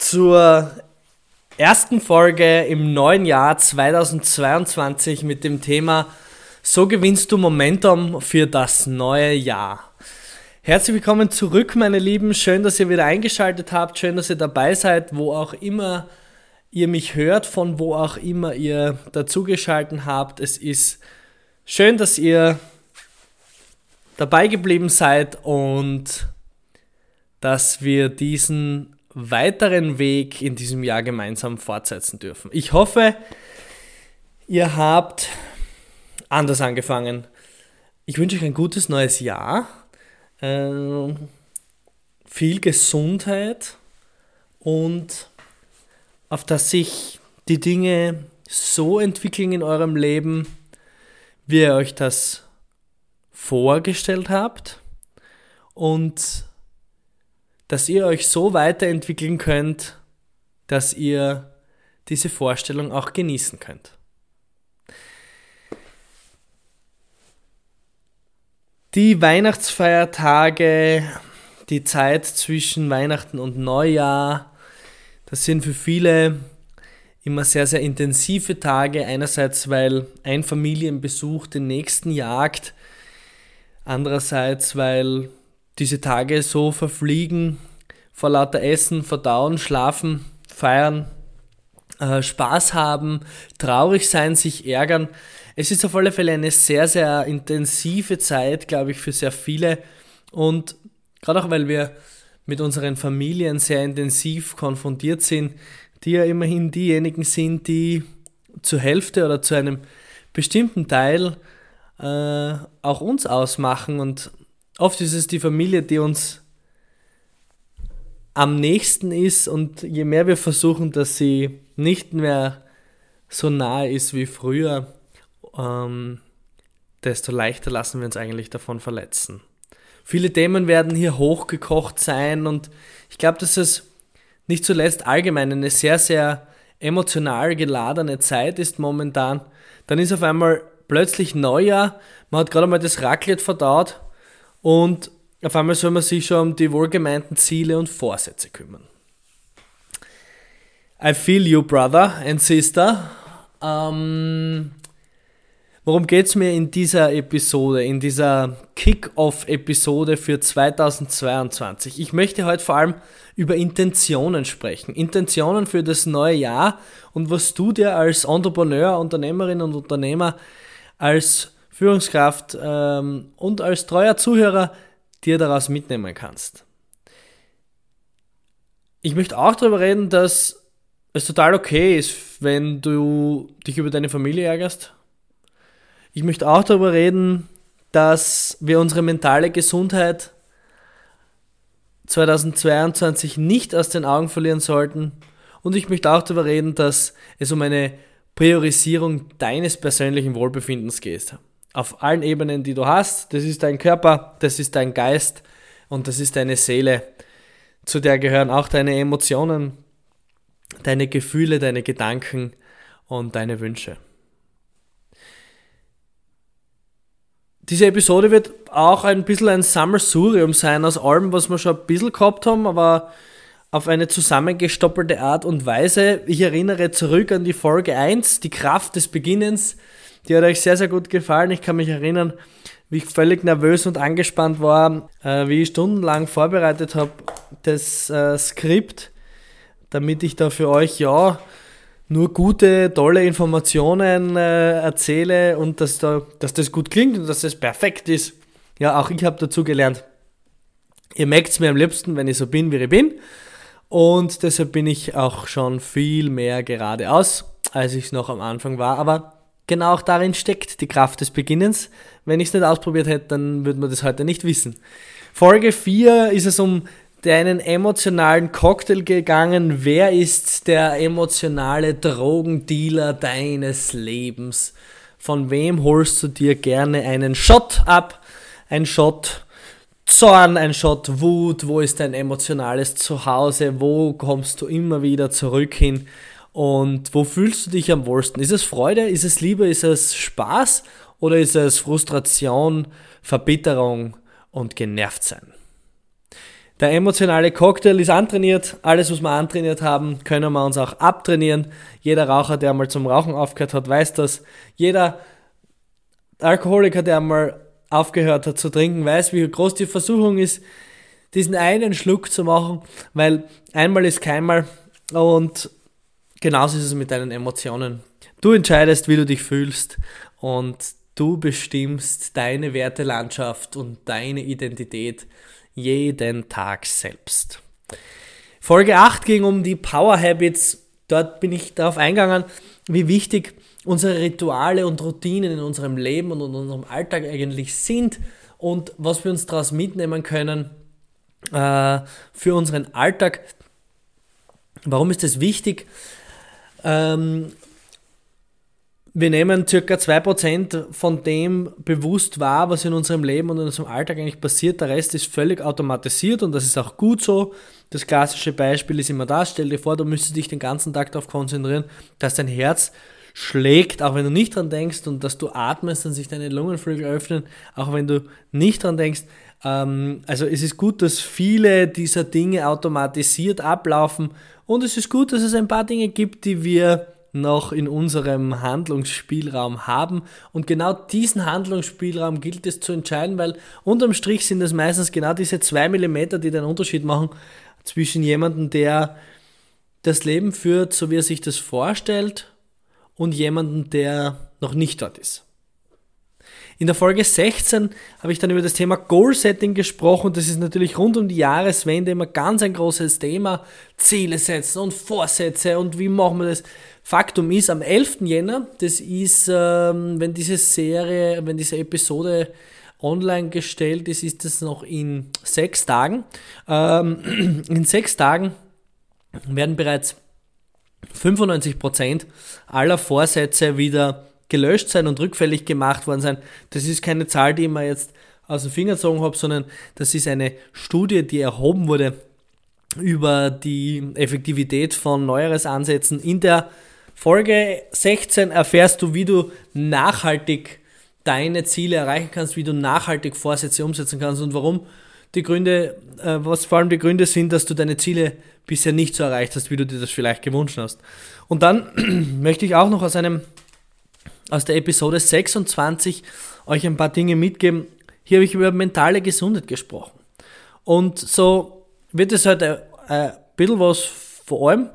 zur ersten Folge im neuen Jahr 2022 mit dem Thema So gewinnst du Momentum für das neue Jahr. Herzlich willkommen zurück, meine Lieben. Schön, dass ihr wieder eingeschaltet habt. Schön, dass ihr dabei seid, wo auch immer ihr mich hört, von wo auch immer ihr dazugeschalten habt. Es ist schön, dass ihr dabei geblieben seid und dass wir diesen weiteren Weg in diesem Jahr gemeinsam fortsetzen dürfen. Ich hoffe, ihr habt anders angefangen. Ich wünsche euch ein gutes neues Jahr, äh, viel Gesundheit und auf dass sich die Dinge so entwickeln in eurem Leben, wie ihr euch das vorgestellt habt und dass ihr euch so weiterentwickeln könnt, dass ihr diese Vorstellung auch genießen könnt. Die Weihnachtsfeiertage, die Zeit zwischen Weihnachten und Neujahr, das sind für viele immer sehr, sehr intensive Tage. Einerseits, weil ein Familienbesuch den nächsten jagt. Andererseits, weil diese Tage so verfliegen, vor lauter Essen, Verdauen, Schlafen, Feiern, äh, Spaß haben, traurig sein, sich ärgern. Es ist auf alle Fälle eine sehr, sehr intensive Zeit, glaube ich, für sehr viele. Und gerade auch, weil wir mit unseren Familien sehr intensiv konfrontiert sind, die ja immerhin diejenigen sind, die zur Hälfte oder zu einem bestimmten Teil äh, auch uns ausmachen und oft ist es die Familie, die uns am nächsten ist und je mehr wir versuchen, dass sie nicht mehr so nahe ist wie früher, ähm, desto leichter lassen wir uns eigentlich davon verletzen. Viele Themen werden hier hochgekocht sein und ich glaube, dass es nicht zuletzt allgemein eine sehr, sehr emotional geladene Zeit ist momentan. Dann ist auf einmal plötzlich Neujahr, man hat gerade mal das Raclette verdaut und auf einmal soll man sich schon um die wohlgemeinten Ziele und Vorsätze kümmern. I feel you, brother and sister. Ähm, worum geht es mir in dieser Episode, in dieser Kick-Off-Episode für 2022? Ich möchte heute vor allem über Intentionen sprechen. Intentionen für das neue Jahr und was du dir als Entrepreneur, Unternehmerin und Unternehmer, als Führungskraft ähm, und als treuer Zuhörer dir daraus mitnehmen kannst. Ich möchte auch darüber reden, dass es total okay ist, wenn du dich über deine Familie ärgerst. Ich möchte auch darüber reden, dass wir unsere mentale Gesundheit 2022 nicht aus den Augen verlieren sollten. Und ich möchte auch darüber reden, dass es um eine Priorisierung deines persönlichen Wohlbefindens geht auf allen Ebenen, die du hast. Das ist dein Körper, das ist dein Geist und das ist deine Seele. Zu der gehören auch deine Emotionen, deine Gefühle, deine Gedanken und deine Wünsche. Diese Episode wird auch ein bisschen ein Sammelsurium sein aus allem, was wir schon ein bisschen gehabt haben, aber auf eine zusammengestoppelte Art und Weise. Ich erinnere zurück an die Folge 1, die Kraft des Beginnens. Die hat euch sehr, sehr gut gefallen. Ich kann mich erinnern, wie ich völlig nervös und angespannt war, äh, wie ich stundenlang vorbereitet habe, das äh, Skript, damit ich da für euch ja nur gute, tolle Informationen äh, erzähle und dass, da, dass das gut klingt und dass das perfekt ist. Ja, auch ich habe dazu gelernt. Ihr merkt es mir am liebsten, wenn ich so bin, wie ich bin. Und deshalb bin ich auch schon viel mehr geradeaus, als ich es noch am Anfang war. Aber genau auch darin steckt die Kraft des Beginnens. Wenn ich es nicht ausprobiert hätte, dann würde man das heute nicht wissen. Folge 4 ist es um deinen emotionalen Cocktail gegangen. Wer ist der emotionale Drogendealer deines Lebens? Von wem holst du dir gerne einen Shot ab? Ein Shot Zorn, ein Shot Wut? Wo ist dein emotionales Zuhause? Wo kommst du immer wieder zurück hin? Und wo fühlst du dich am wohlsten? Ist es Freude? Ist es Liebe? Ist es Spaß? Oder ist es Frustration, Verbitterung und genervt sein? Der emotionale Cocktail ist antrainiert. Alles, was wir antrainiert haben, können wir uns auch abtrainieren. Jeder Raucher, der einmal zum Rauchen aufgehört hat, weiß das. Jeder Alkoholiker, der einmal aufgehört hat zu trinken, weiß, wie groß die Versuchung ist, diesen einen Schluck zu machen, weil einmal ist keinmal und genauso ist es mit deinen Emotionen. Du entscheidest, wie du dich fühlst und du bestimmst deine Wertelandschaft und deine Identität jeden Tag selbst. Folge 8 ging um die Power Habits. Dort bin ich darauf eingegangen, wie wichtig unsere Rituale und Routinen in unserem Leben und in unserem Alltag eigentlich sind und was wir uns daraus mitnehmen können äh, für unseren Alltag. Warum ist das wichtig? Ähm, wir nehmen circa 2% von dem bewusst wahr, was in unserem Leben und in unserem Alltag eigentlich passiert. Der Rest ist völlig automatisiert und das ist auch gut so. Das klassische Beispiel ist immer das. Stell dir vor, du müsstest dich den ganzen Tag darauf konzentrieren, dass dein Herz schlägt, auch wenn du nicht dran denkst und dass du atmest und sich deine Lungenflügel öffnen, auch wenn du nicht dran denkst. Ähm, also es ist gut, dass viele dieser Dinge automatisiert ablaufen und es ist gut, dass es ein paar Dinge gibt, die wir noch in unserem Handlungsspielraum haben. Und genau diesen Handlungsspielraum gilt es zu entscheiden, weil unterm Strich sind es meistens genau diese zwei Millimeter, die den Unterschied machen zwischen jemandem, der das Leben führt, so wie er sich das vorstellt, und jemandem, der noch nicht dort ist. In der Folge 16 habe ich dann über das Thema Goal Setting gesprochen. Das ist natürlich rund um die Jahreswende immer ganz ein großes Thema. Ziele setzen und Vorsätze und wie machen wir das? Faktum ist, am 11. Jänner, das ist, ähm, wenn diese Serie, wenn diese Episode online gestellt ist, ist das noch in sechs Tagen. Ähm, in sechs Tagen werden bereits 95% aller Vorsätze wieder gelöscht sein und rückfällig gemacht worden sein. Das ist keine Zahl, die ich mir jetzt aus dem Finger gezogen habe, sondern das ist eine Studie, die erhoben wurde über die Effektivität von Neueres-Ansätzen in der Folge 16 erfährst du, wie du nachhaltig deine Ziele erreichen kannst, wie du nachhaltig Vorsätze umsetzen kannst und warum die Gründe, äh, was vor allem die Gründe sind, dass du deine Ziele bisher nicht so erreicht hast, wie du dir das vielleicht gewünscht hast. Und dann möchte ich auch noch aus einem, aus der Episode 26 euch ein paar Dinge mitgeben. Hier habe ich über mentale Gesundheit gesprochen. Und so wird es heute halt ein bisschen was vor allem.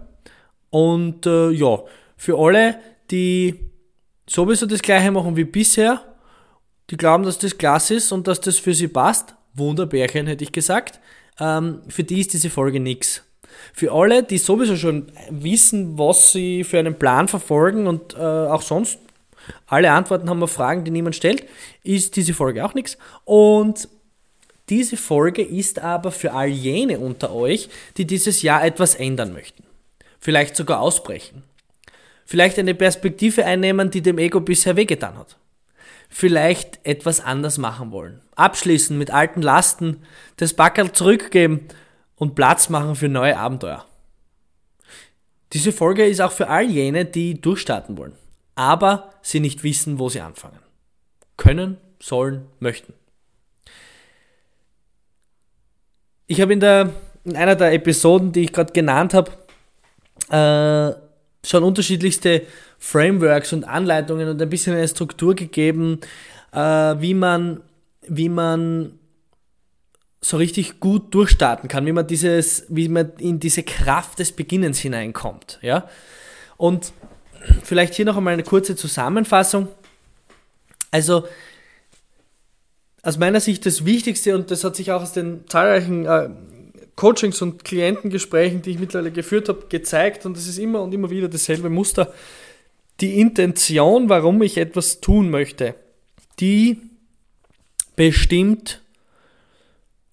Und äh, ja, für alle, die sowieso das gleiche machen wie bisher, die glauben, dass das klasse ist und dass das für sie passt, Wunderbärchen hätte ich gesagt, ähm, für die ist diese Folge nichts. Für alle, die sowieso schon wissen, was sie für einen Plan verfolgen und äh, auch sonst alle Antworten haben auf Fragen, die niemand stellt, ist diese Folge auch nichts. Und diese Folge ist aber für all jene unter euch, die dieses Jahr etwas ändern möchten. Vielleicht sogar ausbrechen Vielleicht eine Perspektive einnehmen, die dem Ego bisher wehgetan hat. Vielleicht etwas anders machen wollen. Abschließen mit alten Lasten, das Backerl zurückgeben und Platz machen für neue Abenteuer. Diese Folge ist auch für all jene, die durchstarten wollen, aber sie nicht wissen, wo sie anfangen. Können, sollen, möchten. Ich habe in, in einer der Episoden, die ich gerade genannt habe, äh, schon unterschiedlichste Frameworks und Anleitungen und ein bisschen eine Struktur gegeben, äh, wie man, wie man so richtig gut durchstarten kann, wie man dieses, wie man in diese Kraft des Beginnens hineinkommt, ja. Und vielleicht hier noch einmal eine kurze Zusammenfassung. Also, aus meiner Sicht das Wichtigste, und das hat sich auch aus den zahlreichen äh, Coachings und Klientengesprächen, die ich mittlerweile geführt habe, gezeigt und es ist immer und immer wieder dasselbe Muster. Die Intention, warum ich etwas tun möchte, die bestimmt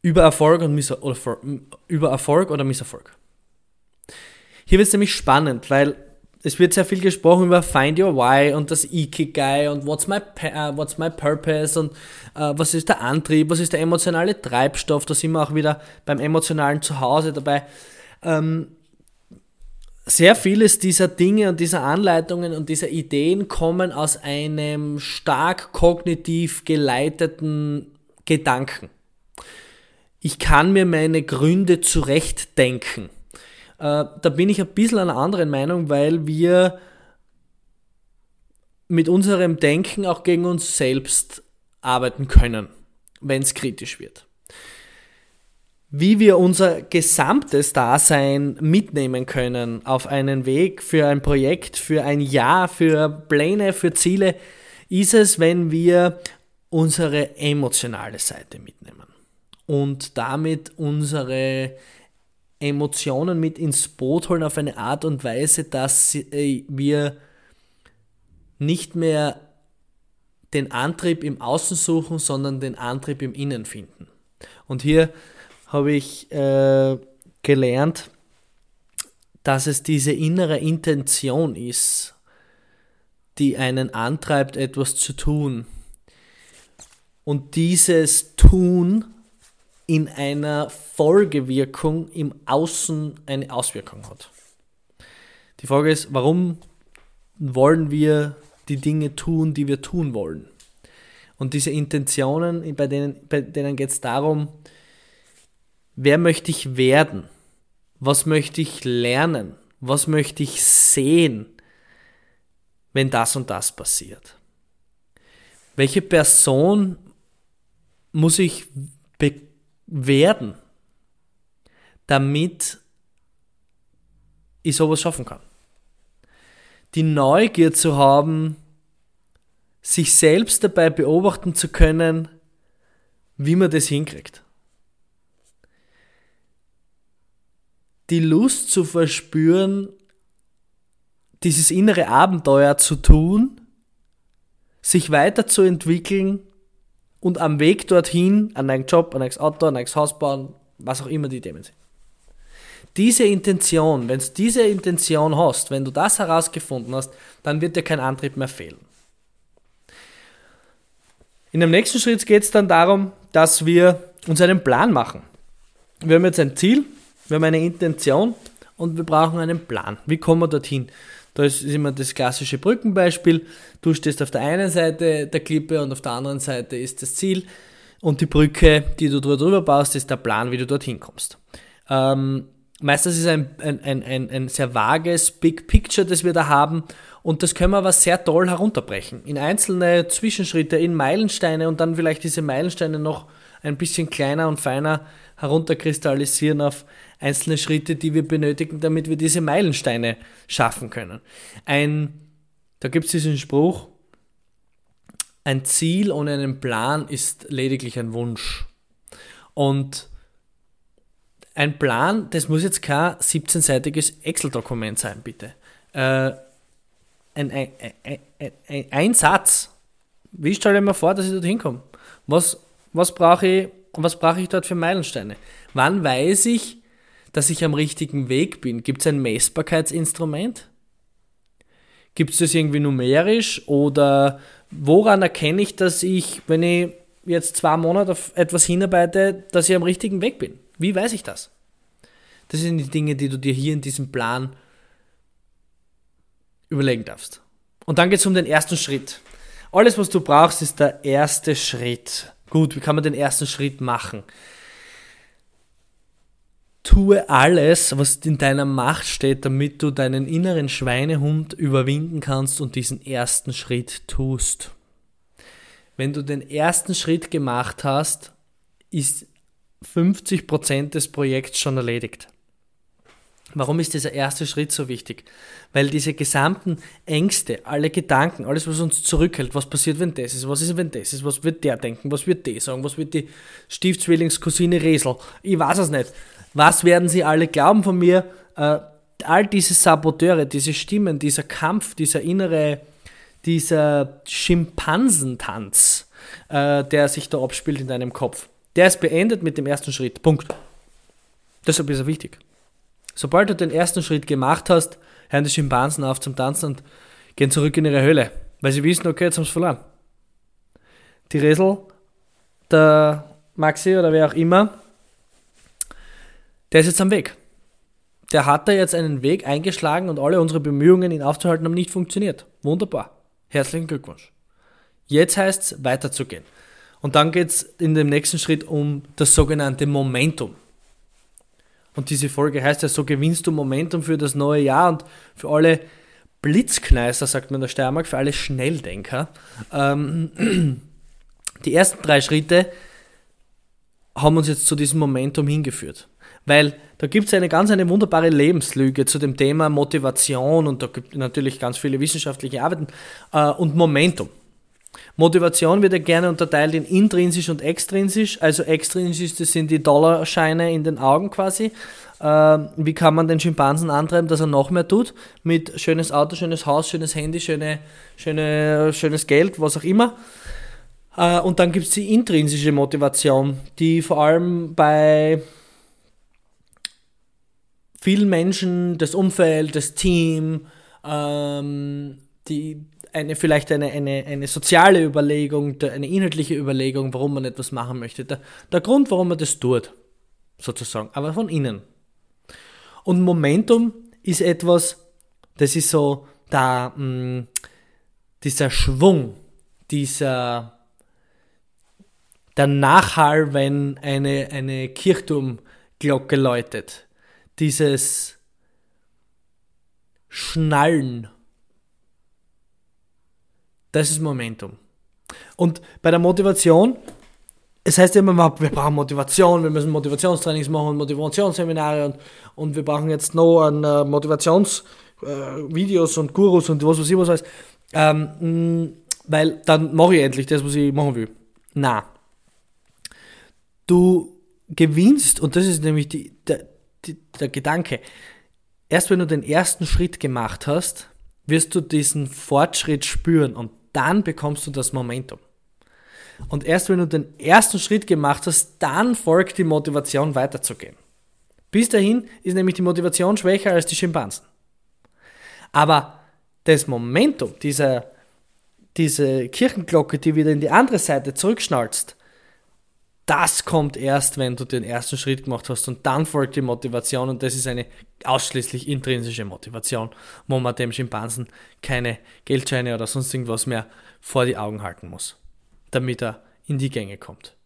über Erfolg und Misser oder über Erfolg oder Misserfolg. Hier wird es nämlich spannend, weil es wird sehr viel gesprochen über Find Your Why und das Ikigai und What's my, uh, what's my Purpose und uh, was ist der Antrieb, was ist der emotionale Treibstoff, da sind wir auch wieder beim emotionalen Zuhause dabei. Ähm, sehr vieles dieser Dinge und dieser Anleitungen und dieser Ideen kommen aus einem stark kognitiv geleiteten Gedanken. Ich kann mir meine Gründe zurechtdenken. Äh, da bin ich ein bisschen einer anderen Meinung, weil wir mit unserem Denken auch gegen uns selbst arbeiten können, wenn es kritisch wird. Wie wir unser gesamtes Dasein mitnehmen können auf einen Weg für ein Projekt, für ein Jahr, für Pläne, für Ziele, ist es, wenn wir unsere emotionale Seite mitnehmen und damit unsere Emotionen mit ins Boot holen auf eine Art und Weise, dass äh, wir nicht mehr den Antrieb im Außen suchen, sondern den Antrieb im Innen finden. Und hier habe ich äh, gelernt, dass es diese innere Intention ist, die einen antreibt, etwas zu tun. Und dieses Tun in einer Folgewirkung im Außen eine Auswirkung hat. Die Frage ist, warum wollen wir die Dinge tun, die wir tun wollen? Und diese Intentionen, bei denen, bei denen geht es darum, wer möchte ich werden? Was möchte ich lernen? Was möchte ich sehen, wenn das und das passiert? Welche Person muss ich werden, damit ich sowas schaffen kann? Die Neugier zu haben, sich selbst dabei beobachten zu können, wie man das hinkriegt. die Lust zu verspüren, dieses innere Abenteuer zu tun, sich weiterzuentwickeln und am Weg dorthin an einen Job, an ein Auto, an ein Haus bauen, was auch immer die Themen sind. Diese Intention, wenn du diese Intention hast, wenn du das herausgefunden hast, dann wird dir kein Antrieb mehr fehlen. In dem nächsten Schritt geht es dann darum, dass wir uns einen Plan machen. Wir haben jetzt ein Ziel, wir haben eine Intention und wir brauchen einen Plan. Wie kommen wir dorthin? Da ist immer das klassische Brückenbeispiel. Du stehst auf der einen Seite der Klippe und auf der anderen Seite ist das Ziel. Und die Brücke, die du drüber baust, ist der Plan, wie du dorthin kommst. Ähm, meistens ist es ein, ein, ein, ein sehr vages Big Picture, das wir da haben. Und das können wir aber sehr toll herunterbrechen. In einzelne Zwischenschritte, in Meilensteine und dann vielleicht diese Meilensteine noch ein bisschen kleiner und feiner herunterkristallisieren auf einzelne Schritte, die wir benötigen, damit wir diese Meilensteine schaffen können. Ein, da gibt es diesen Spruch, ein Ziel ohne einen Plan ist lediglich ein Wunsch. Und ein Plan, das muss jetzt kein 17-seitiges Excel-Dokument sein, bitte. Äh, ein, ein, ein, ein, Satz. Wie stelle ich mir vor, dass ich dort hinkomme? Was, was brauche ich, was brauche ich dort für Meilensteine? Wann weiß ich, dass ich am richtigen Weg bin? Gibt es ein Messbarkeitsinstrument? Gibt es das irgendwie numerisch oder woran erkenne ich, dass ich, wenn ich jetzt zwei Monate auf etwas hinarbeite, dass ich am richtigen Weg bin? Wie weiß ich das? Das sind die Dinge, die du dir hier in diesem Plan überlegen darfst. Und dann geht es um den ersten Schritt. Alles, was du brauchst, ist der erste Schritt. Gut, wie kann man den ersten Schritt machen? Tue alles, was in deiner Macht steht, damit du deinen inneren Schweinehund überwinden kannst und diesen ersten Schritt tust. Wenn du den ersten Schritt gemacht hast, ist 50% des Projekts schon erledigt. Warum ist dieser erste Schritt so wichtig? Weil diese gesamten Ängste, alle Gedanken, alles, was uns zurückhält, was passiert, wenn das ist, was ist, wenn das ist, was wird der denken, was wird der sagen, was wird die Stiefzwillingscousine Resel, ich weiß es nicht. Was werden sie alle glauben von mir? Äh, all diese Saboteure, diese Stimmen, dieser Kampf, dieser innere, dieser Schimpansentanz, äh, der sich da abspielt in deinem Kopf. Der ist beendet mit dem ersten Schritt. Punkt. Deshalb ist er wichtig. Sobald du den ersten Schritt gemacht hast, hören die Schimpansen auf zum Tanzen und gehen zurück in ihre Höhle, weil sie wissen, okay, jetzt haben sie verloren. Die Resel, der Maxi oder wer auch immer, der ist jetzt am Weg. Der hat da jetzt einen Weg eingeschlagen und alle unsere Bemühungen, ihn aufzuhalten, haben nicht funktioniert. Wunderbar. Herzlichen Glückwunsch. Jetzt heißt es, weiterzugehen. Und dann geht es in dem nächsten Schritt um das sogenannte Momentum. Und diese Folge heißt ja, so gewinnst du Momentum für das neue Jahr und für alle Blitzkneißer, sagt man in der Steiermark, für alle Schnelldenker. Ähm, die ersten drei Schritte haben uns jetzt zu diesem Momentum hingeführt. Weil da gibt es eine ganz eine wunderbare Lebenslüge zu dem Thema Motivation und da gibt es natürlich ganz viele wissenschaftliche Arbeiten äh, und Momentum. Motivation wird ja gerne unterteilt in intrinsisch und extrinsisch. Also extrinsisch, das sind die Dollarscheine in den Augen quasi. Äh, wie kann man den Schimpansen antreiben, dass er noch mehr tut? Mit schönes Auto, schönes Haus, schönes Handy, schöne, schöne, schönes Geld, was auch immer. Äh, und dann gibt es die intrinsische Motivation, die vor allem bei vielen Menschen, das Umfeld, das Team, ähm, die eine, vielleicht eine, eine, eine soziale Überlegung, eine inhaltliche Überlegung, warum man etwas machen möchte. Der, der Grund, warum man das tut, sozusagen, aber von innen. Und Momentum ist etwas, das ist so da, mh, dieser Schwung, dieser der Nachhall, wenn eine, eine Kirchturmglocke läutet. Dieses Schnallen das ist Momentum. Und bei der Motivation, es heißt immer, wir brauchen Motivation, wir müssen Motivationstrainings machen, Motivationsseminare und, und wir brauchen jetzt noch an uh, Motivationsvideos uh, und Gurus und was weiß ich was alles. Ähm, weil dann mache ich endlich das, was ich machen will. Na. Du gewinnst, und das ist nämlich die, der, die, der Gedanke, erst wenn du den ersten Schritt gemacht hast, wirst du diesen Fortschritt spüren und dann bekommst du das Momentum. Und erst wenn du den ersten Schritt gemacht hast, dann folgt die Motivation weiterzugehen. Bis dahin ist nämlich die Motivation schwächer als die Schimpansen. Aber das Momentum, dieser, diese Kirchenglocke, die wieder in die andere Seite zurückschnallst, das kommt erst, wenn du den ersten Schritt gemacht hast und dann folgt die Motivation und das ist eine ausschließlich intrinsische Motivation, wo man dem Schimpansen keine Geldscheine oder sonst irgendwas mehr vor die Augen halten muss, damit er in die Gänge kommt.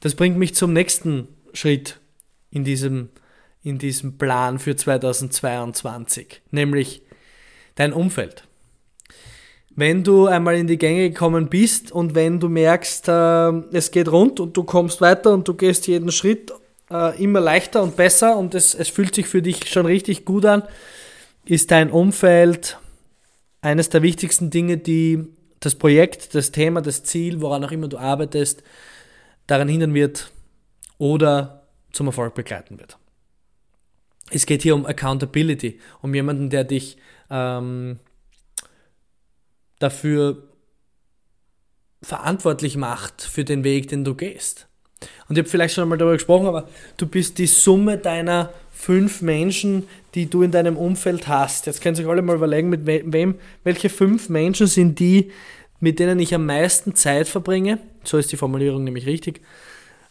Das bringt mich zum nächsten Schritt in diesem, in diesem Plan für 2022, nämlich dein Umfeld wenn du einmal in die Gänge gekommen bist und wenn du merkst, äh, es geht rund und du kommst weiter und du gehst jeden Schritt äh, immer leichter und besser und es, es fühlt sich für dich schon richtig gut an, ist dein Umfeld eines der wichtigsten Dinge, die das Projekt, das Thema, das Ziel, woran auch immer du arbeitest, daran hindern wird oder zum Erfolg begleiten wird. Es geht hier um Accountability, um jemanden, der dich ähm, dafür verantwortlich macht für den Weg, den du gehst. Und ich habe vielleicht schon einmal darüber gesprochen, aber du bist die Summe deiner fünf Menschen, die du in deinem Umfeld hast. Jetzt können sich alle mal überlegen, mit wem, welche fünf Menschen sind die, mit denen ich am meisten Zeit verbringe. So ist die Formulierung nämlich richtig.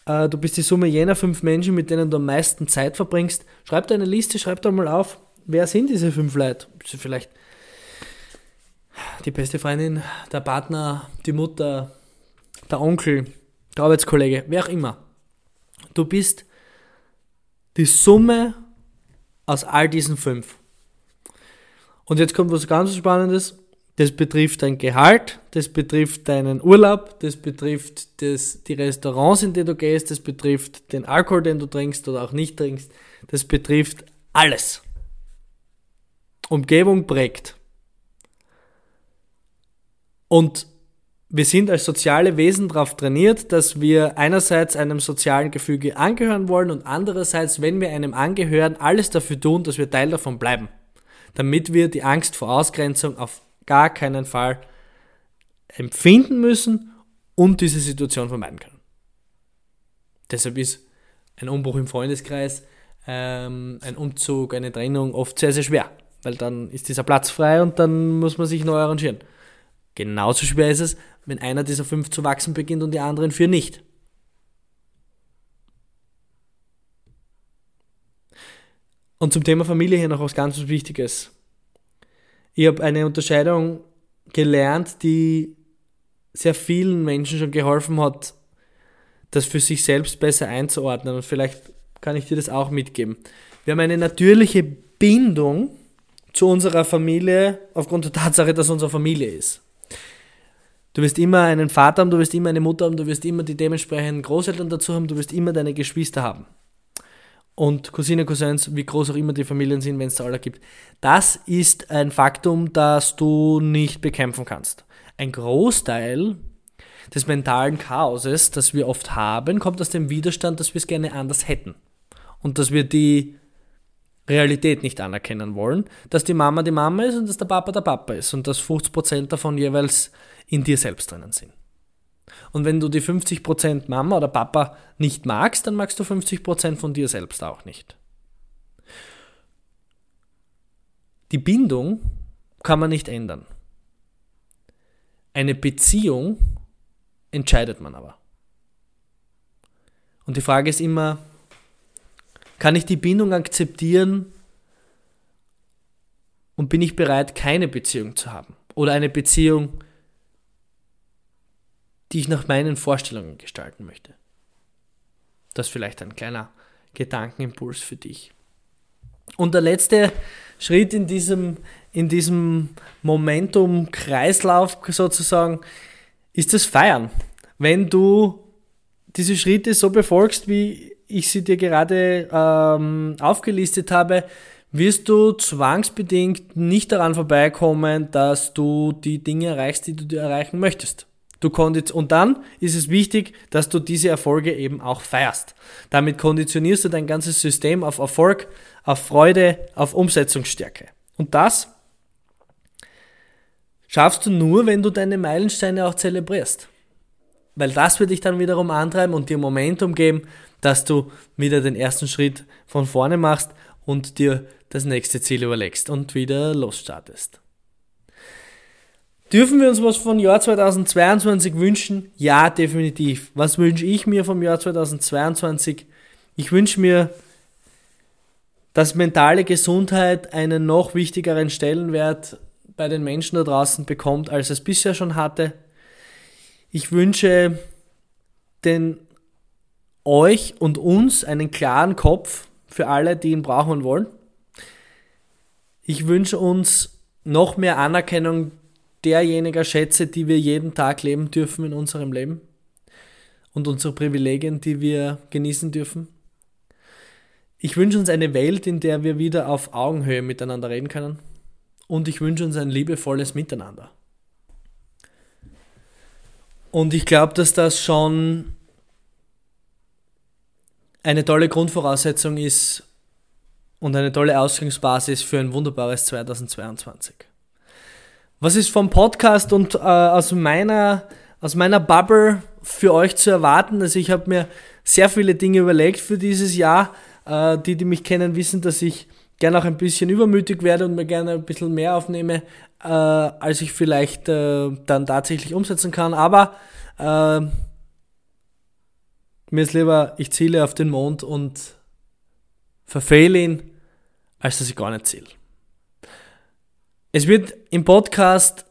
Äh, du bist die Summe jener fünf Menschen, mit denen du am meisten Zeit verbringst. Schreib dir eine Liste, schreib da mal auf, wer sind diese fünf Leute? Vielleicht die beste Freundin, der Partner, die Mutter, der Onkel, der Arbeitskollege, wer auch immer. Du bist die Summe aus all diesen fünf. Und jetzt kommt was ganz Spannendes. Das betrifft dein Gehalt, das betrifft deinen Urlaub, das betrifft das, die Restaurants, in die du gehst, das betrifft den Alkohol, den du trinkst oder auch nicht trinkst. Das betrifft alles. Umgebung prägt. Und wir sind als soziale Wesen darauf trainiert, dass wir einerseits einem sozialen Gefüge angehören wollen und andererseits, wenn wir einem angehören, alles dafür tun, dass wir Teil davon bleiben, damit wir die Angst vor Ausgrenzung auf gar keinen Fall empfinden müssen und diese Situation vermeiden können. Deshalb ist ein Umbruch im Freundeskreis, ähm, ein Umzug, eine Trennung oft sehr, sehr schwer, weil dann ist dieser Platz frei und dann muss man sich neu arrangieren. Genauso schwer ist es, wenn einer dieser fünf zu wachsen beginnt und die anderen vier nicht. Und zum Thema Familie hier noch was ganz Wichtiges. Ich habe eine Unterscheidung gelernt, die sehr vielen Menschen schon geholfen hat, das für sich selbst besser einzuordnen. Und vielleicht kann ich dir das auch mitgeben. Wir haben eine natürliche Bindung zu unserer Familie aufgrund der Tatsache, dass unsere Familie ist. Du wirst immer einen Vater haben, du wirst immer eine Mutter haben, du wirst immer die dementsprechenden Großeltern dazu haben, du wirst immer deine Geschwister haben. Und Cousine, Cousins, wie groß auch immer die Familien sind, wenn es da alle gibt. Das ist ein Faktum, das du nicht bekämpfen kannst. Ein Großteil des mentalen Chaoses, das wir oft haben, kommt aus dem Widerstand, dass wir es gerne anders hätten. Und dass wir die Realität nicht anerkennen wollen, dass die Mama die Mama ist und dass der Papa der Papa ist und dass 50% davon jeweils in dir selbst drinnen sind. Und wenn du die 50% Mama oder Papa nicht magst, dann magst du 50% von dir selbst auch nicht. Die Bindung kann man nicht ändern. Eine Beziehung entscheidet man aber. Und die Frage ist immer, kann ich die Bindung akzeptieren und bin ich bereit, keine Beziehung zu haben? Oder eine Beziehung, die ich nach meinen Vorstellungen gestalten möchte? Das ist vielleicht ein kleiner Gedankenimpuls für dich. Und der letzte Schritt in diesem, in diesem Momentum-Kreislauf sozusagen ist das Feiern. Wenn du diese Schritte so befolgst, wie ich sie dir gerade ähm, aufgelistet habe, wirst du zwangsbedingt nicht daran vorbeikommen, dass du die Dinge erreichst, die du dir erreichen möchtest. Du kondiz und dann ist es wichtig, dass du diese Erfolge eben auch feierst. Damit konditionierst du dein ganzes System auf Erfolg, auf Freude, auf Umsetzungsstärke. Und das schaffst du nur, wenn du deine Meilensteine auch zelebrierst. Weil das wird dich dann wiederum antreiben und dir Momentum geben, dass du wieder den ersten Schritt von vorne machst und dir das nächste Ziel überlegst und wieder losstartest. Dürfen wir uns was vom Jahr 2022 wünschen? Ja, definitiv. Was wünsche ich mir vom Jahr 2022? Ich wünsche mir, dass mentale Gesundheit einen noch wichtigeren Stellenwert bei den Menschen da draußen bekommt, als es bisher schon hatte. Ich wünsche den euch und uns einen klaren Kopf für alle, die ihn brauchen und wollen. Ich wünsche uns noch mehr Anerkennung derjenigen Schätze, die wir jeden Tag leben dürfen in unserem Leben und unsere Privilegien, die wir genießen dürfen. Ich wünsche uns eine Welt, in der wir wieder auf Augenhöhe miteinander reden können und ich wünsche uns ein liebevolles Miteinander. Und ich glaube, dass das schon eine tolle Grundvoraussetzung ist und eine tolle Ausgangsbasis für ein wunderbares 2022. Was ist vom Podcast und äh, aus, meiner, aus meiner Bubble für euch zu erwarten? Also ich habe mir sehr viele Dinge überlegt für dieses Jahr. Äh, die, die mich kennen, wissen, dass ich gerne auch ein bisschen übermütig werde und mir gerne ein bisschen mehr aufnehme, äh, als ich vielleicht äh, dann tatsächlich umsetzen kann. Aber äh, mir ist lieber, ich ziele auf den Mond und verfehle ihn, als dass ich gar nicht ziele. Es wird im Podcast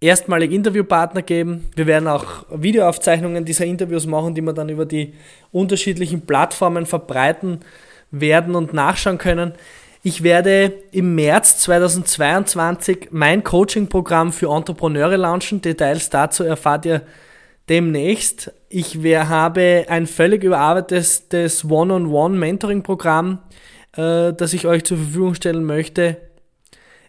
erstmalig Interviewpartner geben. Wir werden auch Videoaufzeichnungen dieser Interviews machen, die wir dann über die unterschiedlichen Plattformen verbreiten werden und nachschauen können. Ich werde im März 2022 mein Coaching-Programm für Entrepreneure launchen. Details dazu erfahrt ihr demnächst. Ich habe ein völlig überarbeitetes One-on-One-Mentoring-Programm, äh, das ich euch zur Verfügung stellen möchte.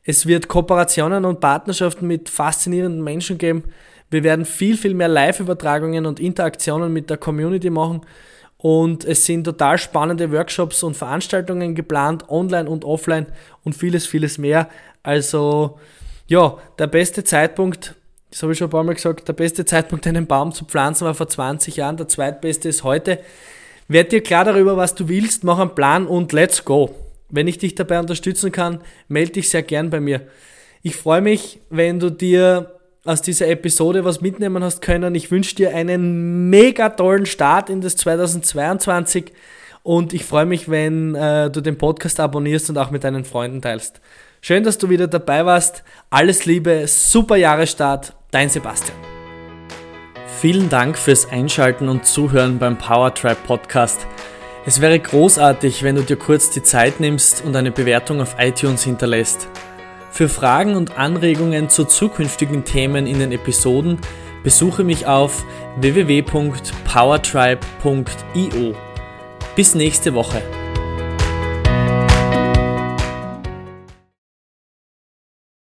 Es wird Kooperationen und Partnerschaften mit faszinierenden Menschen geben. Wir werden viel, viel mehr Live-Übertragungen und Interaktionen mit der Community machen. Und es sind total spannende Workshops und Veranstaltungen geplant, online und offline und vieles, vieles mehr. Also ja, der beste Zeitpunkt das habe ich schon ein paar Mal gesagt, der beste Zeitpunkt, einen Baum zu pflanzen, war vor 20 Jahren, der zweitbeste ist heute. Werd dir klar darüber, was du willst, mach einen Plan und let's go. Wenn ich dich dabei unterstützen kann, melde dich sehr gern bei mir. Ich freue mich, wenn du dir aus dieser Episode was mitnehmen hast können. Ich wünsche dir einen mega tollen Start in das 2022 und ich freue mich, wenn äh, du den Podcast abonnierst und auch mit deinen Freunden teilst. Schön, dass du wieder dabei warst. Alles Liebe, super Jahresstart, dein Sebastian. Vielen Dank fürs Einschalten und Zuhören beim Powertribe Podcast. Es wäre großartig, wenn du dir kurz die Zeit nimmst und eine Bewertung auf iTunes hinterlässt. Für Fragen und Anregungen zu zukünftigen Themen in den Episoden besuche mich auf www.powertribe.io. Bis nächste Woche.